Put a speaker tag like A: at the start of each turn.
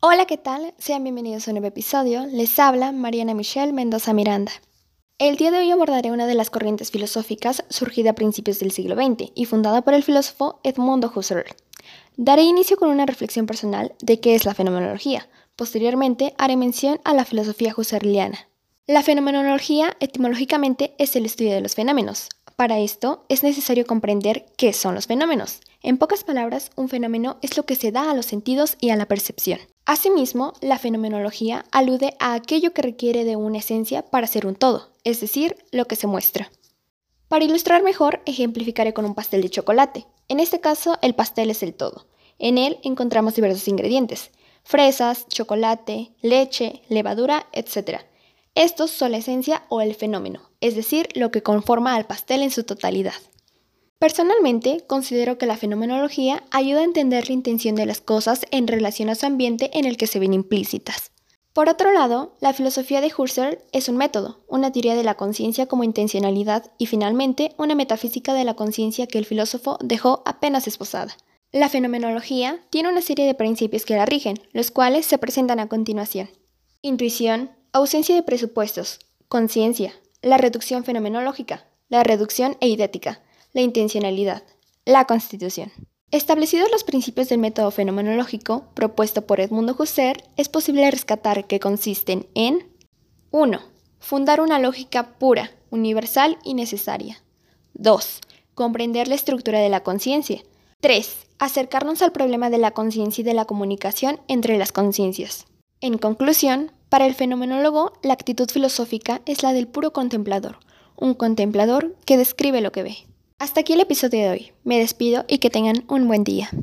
A: Hola, ¿qué tal? Sean bienvenidos a un nuevo episodio. Les habla Mariana Michelle Mendoza Miranda. El día de hoy abordaré una de las corrientes filosóficas surgida a principios del siglo XX y fundada por el filósofo Edmundo Husserl. Daré inicio con una reflexión personal de qué es la fenomenología. Posteriormente haré mención a la filosofía husserliana. La fenomenología etimológicamente es el estudio de los fenómenos. Para esto es necesario comprender qué son los fenómenos. En pocas palabras, un fenómeno es lo que se da a los sentidos y a la percepción. Asimismo, la fenomenología alude a aquello que requiere de una esencia para ser un todo, es decir, lo que se muestra. Para ilustrar mejor, ejemplificaré con un pastel de chocolate. En este caso, el pastel es el todo. En él encontramos diversos ingredientes, fresas, chocolate, leche, levadura, etc. Estos son la esencia o el fenómeno, es decir, lo que conforma al pastel en su totalidad. Personalmente, considero que la fenomenología ayuda a entender la intención de las cosas en relación a su ambiente en el que se ven implícitas. Por otro lado, la filosofía de Husserl es un método, una teoría de la conciencia como intencionalidad y finalmente una metafísica de la conciencia que el filósofo dejó apenas esposada. La fenomenología tiene una serie de principios que la rigen, los cuales se presentan a continuación. Intuición, ausencia de presupuestos, conciencia, la reducción fenomenológica, la reducción eidética, la intencionalidad, la constitución. Establecidos los principios del método fenomenológico propuesto por Edmundo Husserl, es posible rescatar que consisten en 1. Fundar una lógica pura, universal y necesaria. 2. Comprender la estructura de la conciencia. 3. Acercarnos al problema de la conciencia y de la comunicación entre las conciencias. En conclusión, para el fenomenólogo, la actitud filosófica es la del puro contemplador, un contemplador que describe lo que ve. Hasta aquí el episodio de hoy. Me despido y que tengan un buen día.